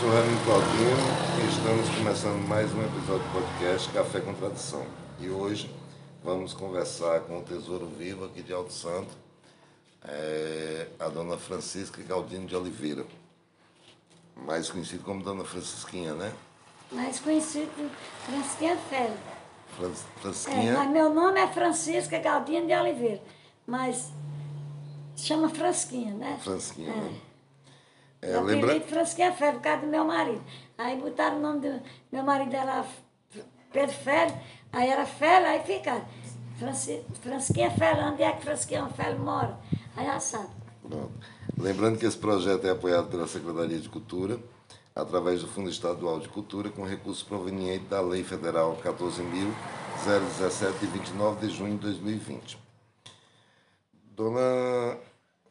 sou Raimundo Claudinho e estamos começando mais um episódio do podcast Café com Tradição. E hoje vamos conversar com o Tesouro Vivo aqui de Alto Santo, é, a dona Francisca Galdino de Oliveira, mais conhecido como Dona Francisquinha, né? Mais conhecido Francisquinha Félix. Fran- É, Francisquinha, mas meu nome é Francisca Galdino de Oliveira, mas chama Frasquinha, né? Francisquinha, É. né? É, Meu lembra... apelido Frasquinha Félix, por causa do meu marido. Aí botaram o nome do meu marido, era Pedro Félix, aí era Félix, aí fica Franci- Frasquinha Félix, onde é que Frasquinha Félix mora? Aí sabe. Pronto. Lembrando que esse projeto é apoiado pela Secretaria de Cultura, através do Fundo Estadual de Cultura, com recursos provenientes da Lei Federal 14.017, de 29 de junho de 2020. Dona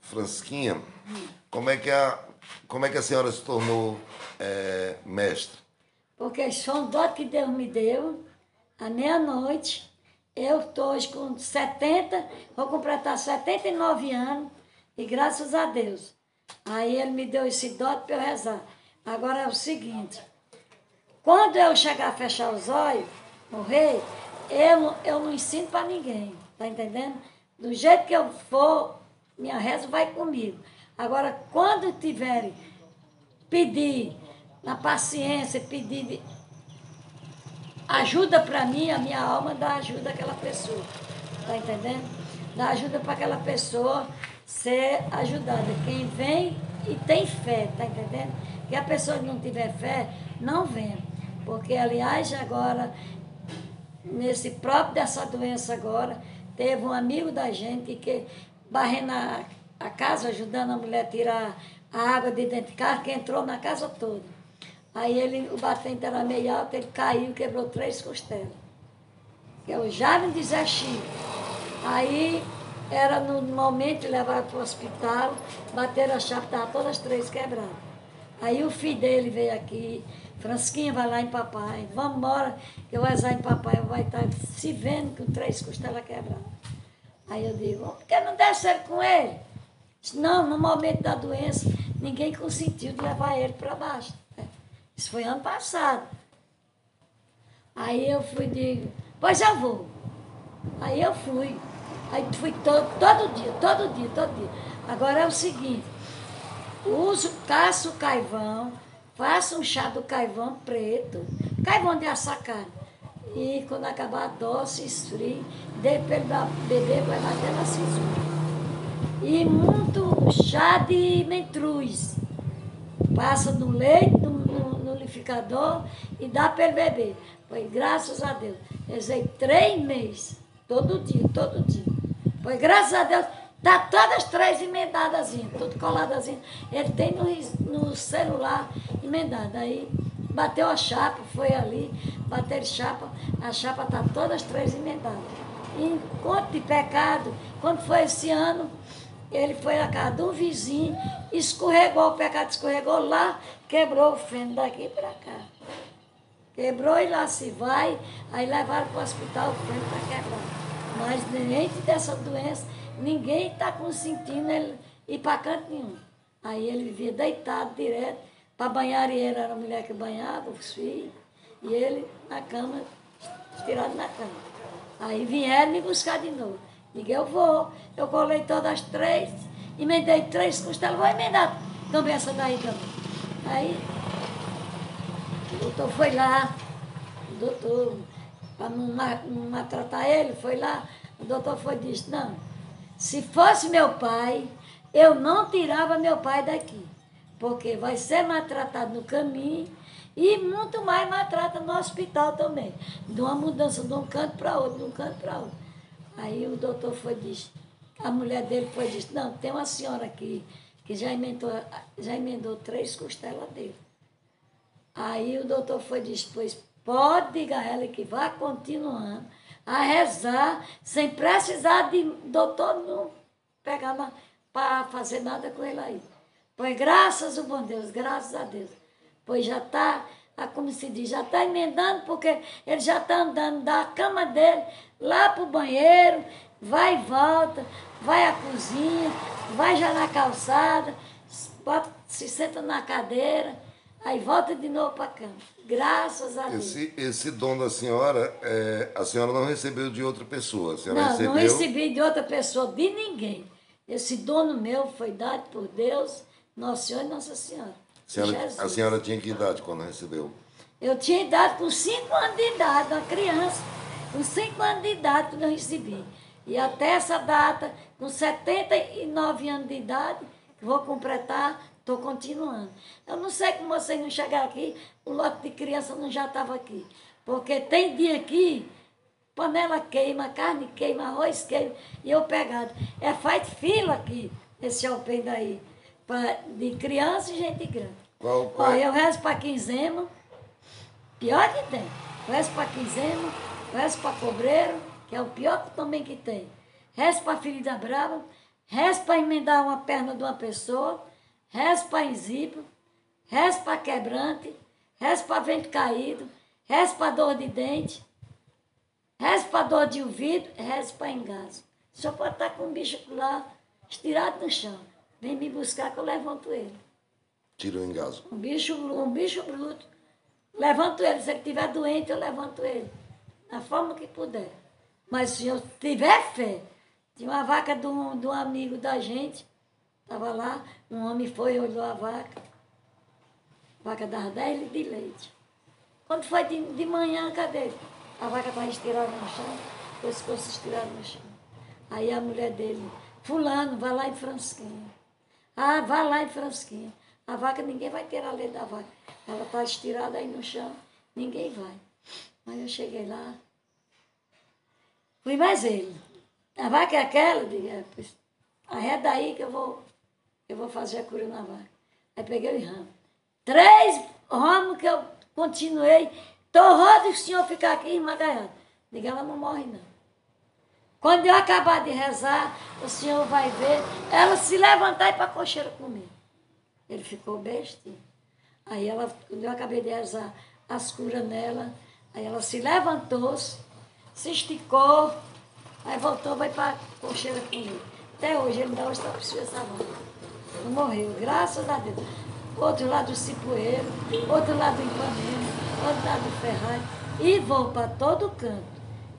Francisquinha, como é que a, como é que a senhora se tornou eh, mestre? Porque foi um dote que Deus me deu, à meia-noite. Eu estou hoje com 70, vou completar 79 anos, e graças a Deus. Aí ele me deu esse dote para eu rezar. Agora é o seguinte, quando eu chegar a fechar os olhos, morrer, eu, eu não ensino para ninguém, tá entendendo? Do jeito que eu for, minha reza vai comigo. Agora, quando tiverem pedir na paciência, pedir ajuda para mim, a minha alma dá ajuda àquela pessoa. Tá entendendo? Dá ajuda para aquela pessoa ser ajudada. Quem vem e tem fé, tá entendendo? Que a pessoa que não tiver fé, não vem. Porque, aliás, agora, nesse próprio dessa doença agora, teve um amigo da gente que barrendo a, casa, ajudando a mulher a tirar a água de dentro de casa, que entrou na casa toda. Aí ele, o batente era meio alto, ele caiu e quebrou três costelas. Que é o Jaime de Zé Chico. Aí era no momento levar para o hospital, bateram a chave, estavam todas as três quebradas. Aí o filho dele veio aqui, Fransquinha vai lá em papai, vamos embora, eu vou rezar em papai, vai estar se vendo com três costelas quebradas. Aí eu digo, por que não desceram com ele? Não, no momento da doença, ninguém consentiu de levar ele para baixo. Isso foi ano passado. Aí eu fui digo, pois eu vou. Aí eu fui. Aí fui todo, todo dia, todo dia, todo dia. Agora é o seguinte, uso, caço o caivão, faço um chá do caivão preto, caivão de açacate. E quando acabar a dose, esfrie, dê para ele beber, vai bater na cintura. E muito chá de mentruz. Passa no leite, no, no, no e dá para ele beber. Foi graças a Deus. Rezei três meses, todo dia, todo dia. Foi graças a Deus, tá todas três emendadas, tudo coladadas. Ele tem no, no celular emendado. Aí bateu a chapa, foi ali, bateram chapa, a chapa tá todas três emendadas. E enquanto de pecado, quando foi esse ano, ele foi na casa um vizinho, escorregou, o pecado escorregou lá, quebrou o feno daqui para cá. Quebrou e lá se vai, aí levaram para o hospital o feno para quebrar. Mas diante dessa doença, ninguém está consentindo ele ir para canto nenhum. Aí ele vivia deitado direto, para banhar e era a mulher que banhava, os filhos, e ele na cama, estirado na cama. Aí vieram me buscar de novo. Digo, eu vou. Eu colei todas as três, emendei três costelas, vou emendar também essa daí também. Aí, o doutor foi lá, o doutor, para não, não maltratar ele, foi lá, o doutor foi e disse, não, se fosse meu pai, eu não tirava meu pai daqui, porque vai ser maltratado no caminho e muito mais maltrata no hospital também, de uma mudança de um canto para outro, de um canto para outro. Aí o doutor foi disse, a mulher dele foi disse, não, tem uma senhora aqui que já emendou, já emendou três costelas dele. Aí o doutor foi disse, pois pode dizer a ela que vá continuando a rezar, sem precisar de doutor não pegar para fazer nada com ele aí. Pois graças ao bom Deus, graças a Deus. Pois já está, como se diz, já está emendando, porque ele já está andando da cama dele lá para o banheiro, vai e volta, vai à cozinha, vai já na calçada, bota- se senta na cadeira. Aí volta de novo para cama. Graças a Deus. Esse, esse dom da senhora, é, a senhora não recebeu de outra pessoa. A Não, recebeu. não recebi de outra pessoa, de ninguém. Esse dono meu foi dado por Deus, Nosso Senhor e Nossa Senhora. A senhora, a senhora tinha que idade quando recebeu? Eu tinha idade com 5 anos de idade, uma criança. Com 5 anos de idade quando eu recebi. E até essa data, com 79 anos de idade, que vou completar, estou continuando. Eu não sei como vocês não chegaram aqui, o lote de criança não já estava aqui. Porque tem dia aqui, panela queima, carne queima, arroz queima, e eu pegado. É, faz fila aqui, esse alpém daí, pra, de criança e gente grande. Qual, qual, Ó, eu rezo para quinzema, pior que tem. Rezo para quinzema, rezo para cobreiro, que é o pior também que tem. Rezo para ferida brava, rezo para emendar uma perna de uma pessoa, rezo para enzípio, rezo para quebrante, rezo para vento caído, rezo para dor de dente, rezo para dor de ouvido, rezo para engasgo. Só pode estar com um bicho lá estirado no chão. Vem me buscar que eu levanto ele. tira o engasgo? Um bicho, um bicho bruto. Levanto ele. Se ele estiver doente, eu levanto ele. Da forma que puder. Mas se eu tiver fé, tinha uma vaca de um, de um amigo da gente, estava lá, um homem foi e olhou a vaca. A vaca dava 10 litros de leite. Quando foi de, de manhã, cadê? A vaca estava estirada no chão, o pescoço estirado no chão. Aí a mulher dele, fulano, vai lá em Fransquinha. Ah, vai lá em Fransquinha. A vaca, ninguém vai tirar a leite da vaca. Ela está estirada aí no chão, ninguém vai. Mas eu cheguei lá, fui mais ele. A vaca é aquela? Eu digo, é, pois, aí é daí que eu vou, eu vou fazer a cura na vaca. Aí peguei o ramo. Três ramos que eu continuei. Torrou o senhor ficar aqui esmagaiado. Diga, ela não morre não. Quando eu acabar de rezar, o senhor vai ver ela se levantar e ir para a cocheira comigo. Ele ficou bestinho. Aí ela, quando eu acabei de rezar as curas nela, aí ela se levantou, se esticou, aí voltou, vai para a cocheira comigo. Até hoje ele está precisando essa mão. Não morreu, graças a Deus. Outro lado do Cipoeiro, outro lado do Ipanema, outro lado do Ferrari. E vou para todo canto.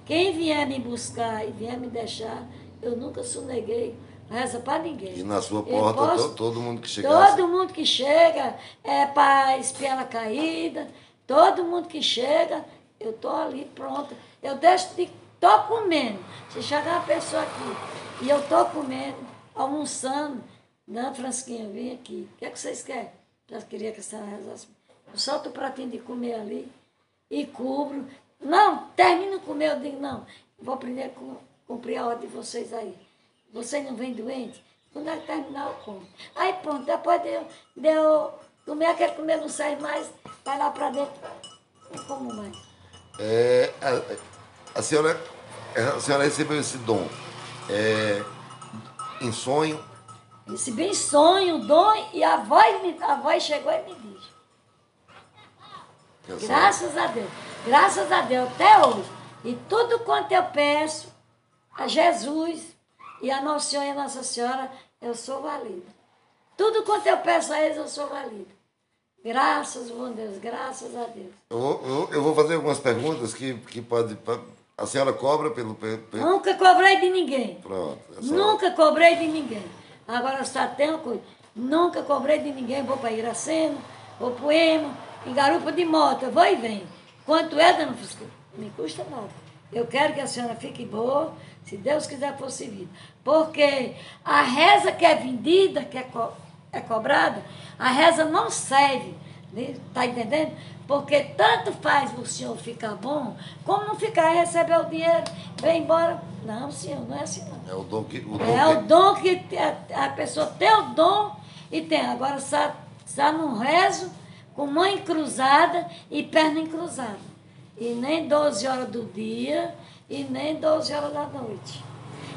Quem vier me buscar e vier me deixar, eu nunca soneguei reza para ninguém. E na sua porta, posso- to- todo mundo que chegasse. Todo mundo que chega é para espiela caída, todo mundo que chega, eu tô ali pronta. Eu deixo de. tô comendo. Se chegar uma pessoa aqui e eu tô comendo, almoçando, não, Fransquinha, vem aqui. O que é que vocês querem? Eu queria que a senhora rezasse. Eu solto o pratinho de comer ali e cubro. Não, termino de comer, eu digo, não, vou primeiro cu- cumprir a ordem de vocês aí. Vocês não vêm doente? Quando que terminar, eu como. Aí pronto, depois de eu, de eu comer, aquele comer não sai mais, vai lá para dentro, não como mais. É, a, a senhora, a senhora recebeu esse dom é, em sonho. Recebi em sonho, dom, e a voz, me, a voz chegou e me a senhora- Graças a Deus. Graças a Deus, até hoje. E tudo quanto eu peço a Jesus e a Nossa Senhora e a Nossa Senhora, eu sou valida. Tudo quanto eu peço a eles, eu sou valida. Graças, bom Deus, graças a Deus. Eu, vou- eu, vou fazer algumas perguntas que, que pode. A senhora cobra pelo. pelo, pelo- Nunca cobrei de ninguém. pronto. senhora- Nunca cobrei de ninguém. Agora só tem uma coisa. Nunca cobrei de ninguém. Vou para Iracema, vou para o Emo, em garupa de moto. Eu vou e venho. Quanto é, dona? Não me custa nada. Eu quero que a senhora fique boa, se Deus quiser for servido. Porque a reza que é vendida, que é, co- é cobrada, a reza não serve. Está entendendo? Porque tanto faz o senhor ficar bom, como não ficar, receber o dinheiro, vem embora. Não, senhor, não é assim não. É o dom que. O dom É o que- dom que a, a pessoa tem o dom e tem. Agora está, está num rezo com mãe cruzada e perna encruzada. E nem 12 horas do dia e nem 12 horas da noite.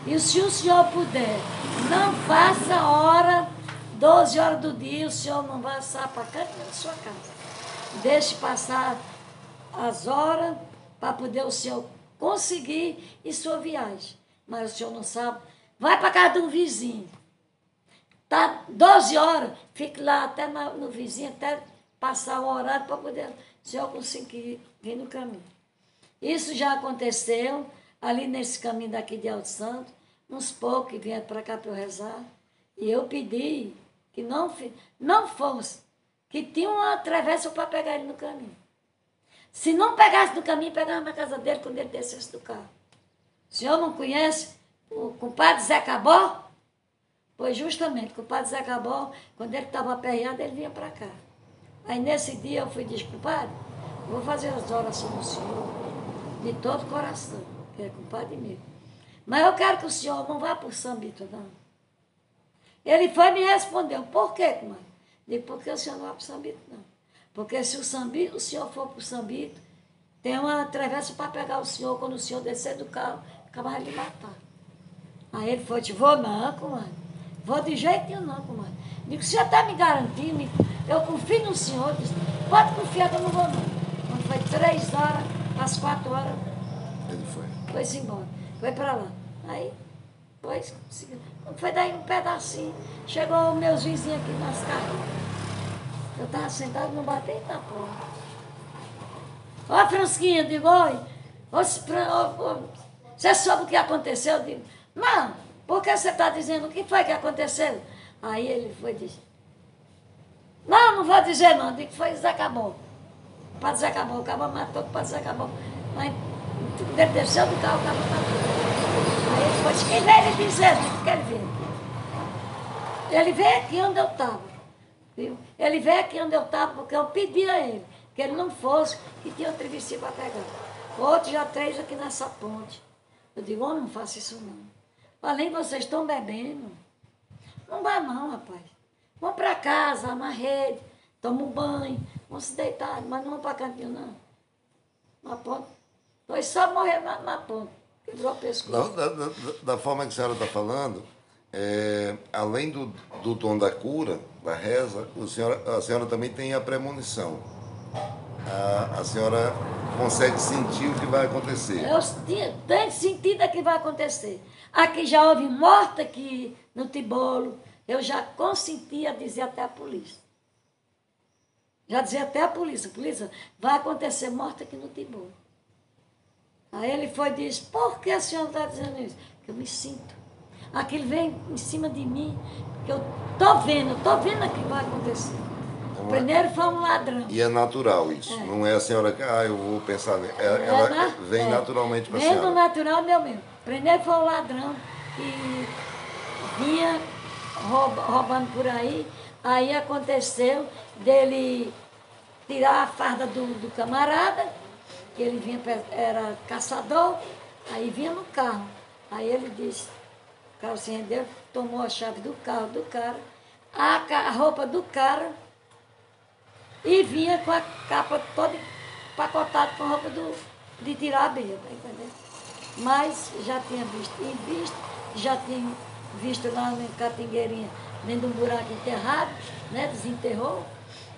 E se o senhor puder, não faça hora, 12 horas do dia, o senhor não vai passar para canto da sua casa. Deixe passar as horas para poder o senhor conseguir ir sua viagem. Mas o senhor não sabe. Vai para casa de um vizinho. Tá 12 horas, fique lá até no vizinho, até passar o horário para poder o senhor conseguir vir no caminho. Isso já aconteceu ali nesse caminho daqui de Alto Santo, uns poucos que vieram para cá para eu rezar, e eu pedi que não, não fosse, que tinha uma travessa para pegar ele no caminho. Se não pegasse no caminho, pegava na casa dele quando ele descesse do carro. O senhor não conhece o compadre Zé Cabó? Pois justamente, o compadre Zé Cabó, quando ele estava aperreado, ele vinha para cá. Aí nesse dia eu fui desculpado, vou fazer as orações do senhor de todo o coração, que é compadre meu. Mas eu quero que o senhor não vá para o Sambito, não. Ele foi e me respondeu, por quê, comadre? Digo, porque o senhor não vai para o Sambito, não. Porque se o, Sambito, o senhor for para o Sambito, tem uma travessa para pegar o senhor, quando o senhor descer do carro, acabar de matar. Aí ele foi, vou não, comadre. Vou de jeito não, comadre. Digo, o senhor está me garantindo, eu confio no senhor. Disse, pode confiar que eu não vou não. Quando foi três horas, às quatro horas, ele foi. Foi-se embora. Foi para lá. Aí, pois, quando foi daí um pedacinho, chegou meus vizinhos aqui nas carreiras. Eu estava sentado no batente na porta. Ó, Fransquinha, eu digo, oi. Você soube o que aconteceu? Eu digo, não, por que você está dizendo o que foi que aconteceu? Aí ele foi e disse, não, não vou dizer não, digo foi Caboclo. O padre Caboclo, o cabo matou o padre Caboclo. Mas ele desceu do carro, o cabo matou. Aí foi, quem veio ele dizer, digo que ele veio. Ele veio aqui onde eu estava. Viu? Ele veio aqui onde eu estava porque eu pedi a ele que ele não fosse, que tinha outro travessia para pegar. Outro já três aqui nessa ponte. Eu digo, oh, não faça isso não. Além vocês estão bebendo. Não vai não, rapaz. Vão para casa, na rede, toma um banho, vão se deitar, mas não vão para cantinho, não. Na ponta. Nós só morrer na, na ponta. Quebrou o pescoço. Da, da, da, forma que a senhora está falando, é, além do, do dom da cura, da reza, a senhora, a senhora também tem a premonição. A, a senhora consegue sentir o que vai acontecer. Eu tenho sentido o que vai acontecer. Aqui já houve morte aqui no Tibolo, eu já consentia dizer até a polícia. Já dizia até a polícia, polícia, vai acontecer morte aqui no Tibolo. Aí ele foi e disse, por que a senhora está dizendo isso? Que eu me sinto. Aquilo vem em cima de mim, que eu estou vendo, estou vendo o que vai acontecer. Então, Primeiro foi um ladrão. E é natural isso. É. Não é a senhora que, ah, eu vou pensar. É, é ela na, vem é. naturalmente para a senhora. Vem do natural, meu mesmo. Primeiro foi um ladrão que vinha roubando por aí. Aí aconteceu dele tirar a farda do, do camarada, que ele vinha, era caçador, aí vinha no carro. Aí ele disse, o carro se rendeu, tomou a chave do carro do cara, a, a roupa do cara, e vinha com a capa toda empacotada com a roupa do, de tirar a beia, tá entendendo? Mas já tinha visto, e visto, já tinha visto lá no Catingueirinha, dentro de um buraco enterrado, né? Desenterrou.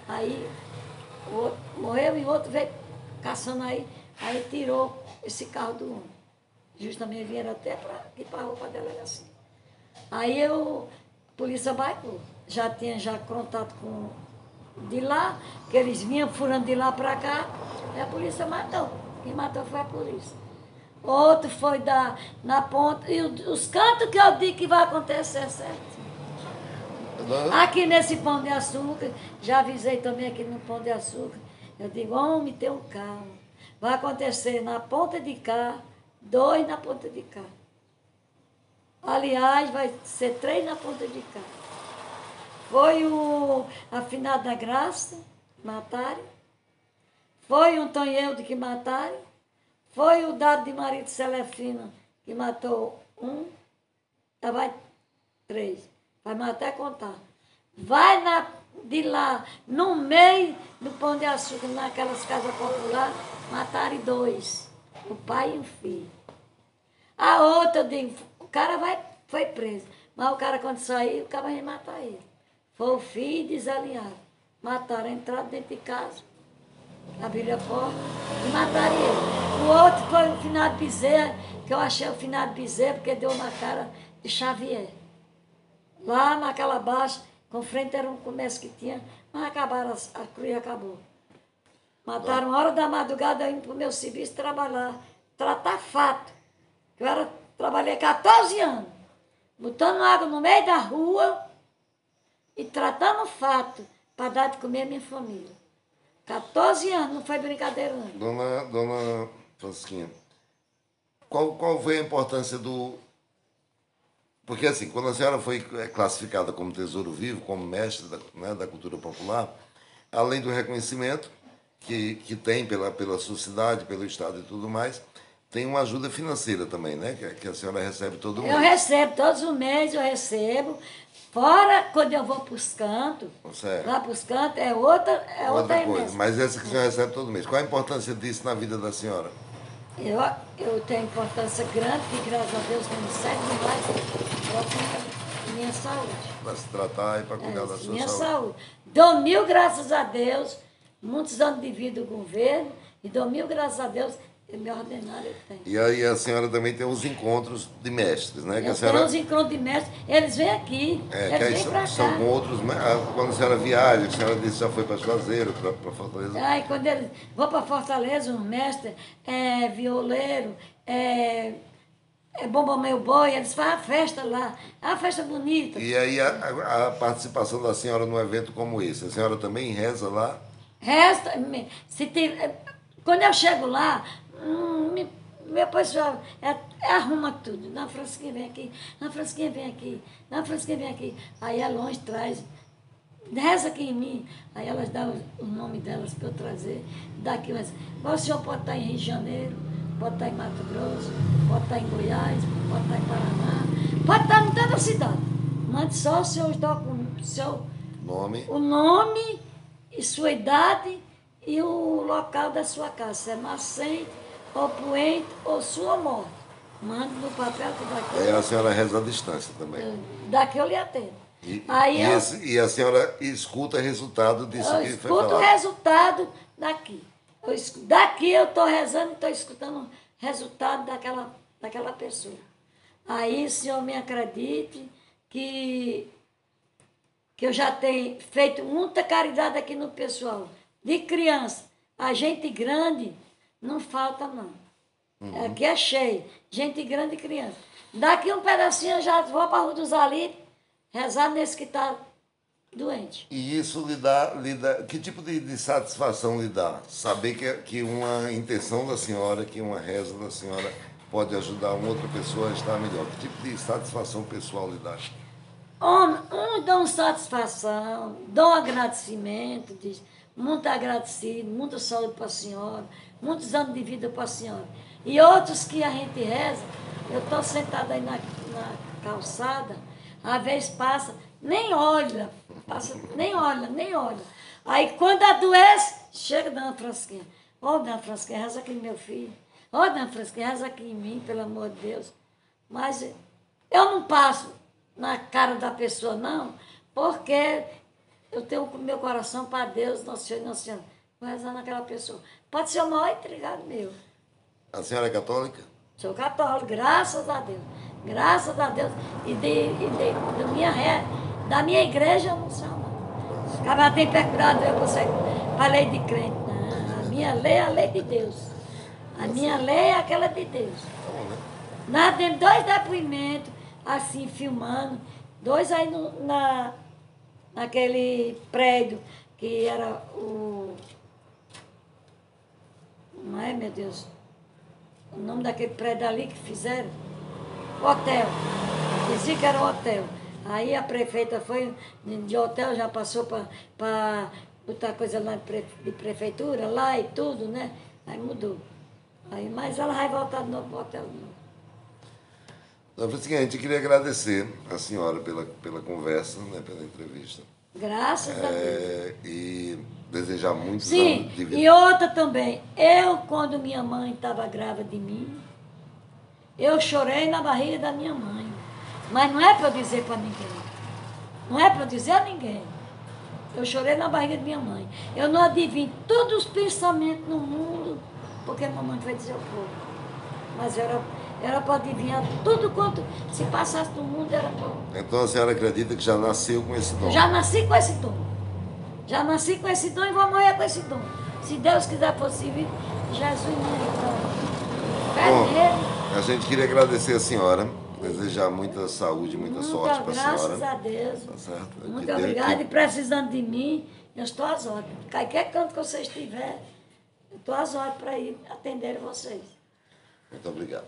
Aí outro morreu e outro veio caçando aí, aí tirou esse carro do homem. Justamente vieram até para aqui para a roupa da delegacia. Aí eu, a polícia bairro, já tinha já contato com de lá, que eles vinham furando de lá para cá, e a polícia matou. Quem matou foi a polícia. Outro foi da, na ponta. E os cantos que eu digo que vai acontecer é certo. Aqui nesse pão de açúcar, já avisei também aqui no pão de açúcar. Eu digo, homem, tem um carro. Vai acontecer na ponta de cá, dois na ponta de cá. Aliás, vai ser três na ponta de cá. Foi o afinado da graça, mataram. Foi um Tonheudo que mataram. Foi o dado de marido Celefina, que matou um. Já vai três. Vai até contar. Vai na, de lá, no meio do pão de açúcar, naquelas casas populares, mataram dois. O pai e o filho. A outra, digo, o cara vai, foi preso. Mas o cara, quando sair, o cara vai matar ele. Foi o filho desalinhado. Mataram, entraram dentro de casa, abriram a porta e mataram ele. O outro foi o finado Bezerra, que eu achei o finado Bezerra porque deu na cara de Xavier. Lá naquela baixa, Com frente era um comércio que tinha, mas acabaram, a cruz acabou. Mataram hora da madrugada indo para o meu serviço trabalhar, tratar fato. Eu era, trabalhei 14 anos, botando água no meio da rua e tratando fato para dar de comer a minha família. 14 anos, não foi brincadeira não. Dona, dona Francisquinha, qual, qual foi a importância do. Porque, assim, quando a senhora foi eh, classificada como tesouro vivo, como mestre da, né, da cultura popular, além do reconhecimento que, que tem pela, pela sociedade, pelo Estado e tudo mais, tem uma ajuda financeira também, né? Que, que a senhora recebe todo Eu mês. recebo, todos os meses eu recebo. Fora quando eu vou para os cantos, Certo. lá para os cantos é outra, é outra, Outra coisa, mas essa que a senhora recebe todo mês. Qual a importância disso na vida da senhora? Eu, eu tenho importância grande, que graças a Deus não me segue mais para minha saúde. Para se tratar e para cuidar da É, sua minha saúde. saúde. Dou mil graças a Deus, muitos anos de vida do governo, e dou mil graças a Deus, e eu tenho. E aí a senhora também tem os encontros de mestres, né? Que a Eu senhora, os encontros de mestre, eles vêm aqui, é, eles vêm são, para cá. outros. me- ah, Quando a senhora viaja, a senhora disse que já foi para Juazeiro, para Fortaleza. Aí quando eles vão para Fortaleza, um mestre é violeiro, é, é bomba meu boi, eles fazem a festa lá. É uma festa bonita. E aí a, a- a participação da senhora num evento como esse, a senhora também reza lá? Resta, se tiver, quando eu chego lá, meu pessoal é, é arruma tudo. Na Francisquinha vem aqui, na Francisquinha vem aqui, na Francisquinha vem aqui. Aí é longe, traz. Reza aqui em mim. Aí elas dão o nome delas para eu trazer. Daqui, mas o senhor pode estar em Rio de Janeiro, pode estar em Mato Grosso, pode estar em Goiás, pode estar em Paraná, pode estar em toda a cidade. Mande só os seus documentos, seu, Nome? o nome e sua idade e o local da sua casa, se é nascente, ou poente, ou sua morte. Mande no papel que daqui, Aí a senhora reza à distância também. eu, daqui eu lhe atendo. E, Aí e eu, esse- e a senhora escuta o resultado disso eu que foi escuto o falado. resultado daqui. Eu escu- daqui eu estou rezando e estou escutando o resultado daquela, daquela pessoa. Aí o senhor me acredite que, que eu já tenho feito muita caridade aqui no pessoal. De criança, a gente grande não falta não. Aqui é cheio, gente grande e criança. Daqui um pedacinho eu já vou para a Rua dos Alípios, rezar nesse que está doente. E isso lhe dá, lhe dá que tipo de, de satisfação lhe dá? Saber que, que uma intenção da senhora, que uma reza da senhora pode ajudar uma outra pessoa a estar melhor. Que tipo de satisfação pessoal lhe dá? Homem, uns dão satisfação, dão agradecimento, diz, muito agradecido, muita saúde para a senhora, muitos anos de vida para a senhora. E outros que a gente reza, eu estou sentada aí na, na calçada, às vezes passa, nem olha, passa, nem olha, nem olha. Aí quando adoece, chega Dona Francisquinha. Ô, Dona Francisquinha, reza aqui meu filho. Ô, Dona Francisquinha, reza aqui em mim, pelo amor de Deus. Mas eu não passo na cara da pessoa, não, porque eu tenho o meu coração para Deus, Nosso Senhor e Nossa Senhora. Vou rezar naquela pessoa. Pode ser o maior intrigado meu. A senhora é católica? Sou católico, graças a Deus. Graças a Deus. E, de, e de, da, minha, ré- da minha igreja eu não sou, não. Acaba tem pecado, eu consigo. Para a lei de crente. Não, a minha lei é a lei de Deus. A minha lei é aquela de Deus. Nós temos dois depoimentos, assim, filmando, dois aí no, na, naquele prédio que era o. Não é, meu Deus? O nome daquele prédio ali que fizeram? Hotel. Dizia que era hotel. Aí a prefeita foi de hotel, já passou para botar coisa lá de, pre- de prefeitura, lá e tudo, né? Aí mudou. Aí, mas ela vai voltar de novo para o hotel. de novo. Dona Francisquinha, a gente queria agradecer a senhora pela, pela conversa, né, pela entrevista. Graças a Deus. É, e desejar muitos Sim, anos de vida. e outra também. Eu, quando minha mãe estava grávida de mim, eu chorei na barriga da minha mãe. Mas não é para eu dizer para ninguém. Não é para eu dizer a ninguém. Eu chorei na barriga de minha mãe. Eu não adivinho todos os pensamentos no mundo, porque a mamãe foi dizer ao povo. Mas eu era, Ela pode vir tudo quanto se passasse no mundo era bom. Então a senhora acredita que já nasceu com esse dom? Já nasci com esse dom. Já nasci com esse dom e vou morrer com esse dom. Se Deus quiser possível, Jesus me Fé Bom, a gente queria agradecer a senhora, desejar muita saúde, muita Muito sorte para a senhora. Graças a Deus. Tá certo? Muito obrigada. que- E precisando de mim, eu estou às ordens. Qualquer canto que você estiver, eu estou às ordens para ir atender vocês. Muito obrigado.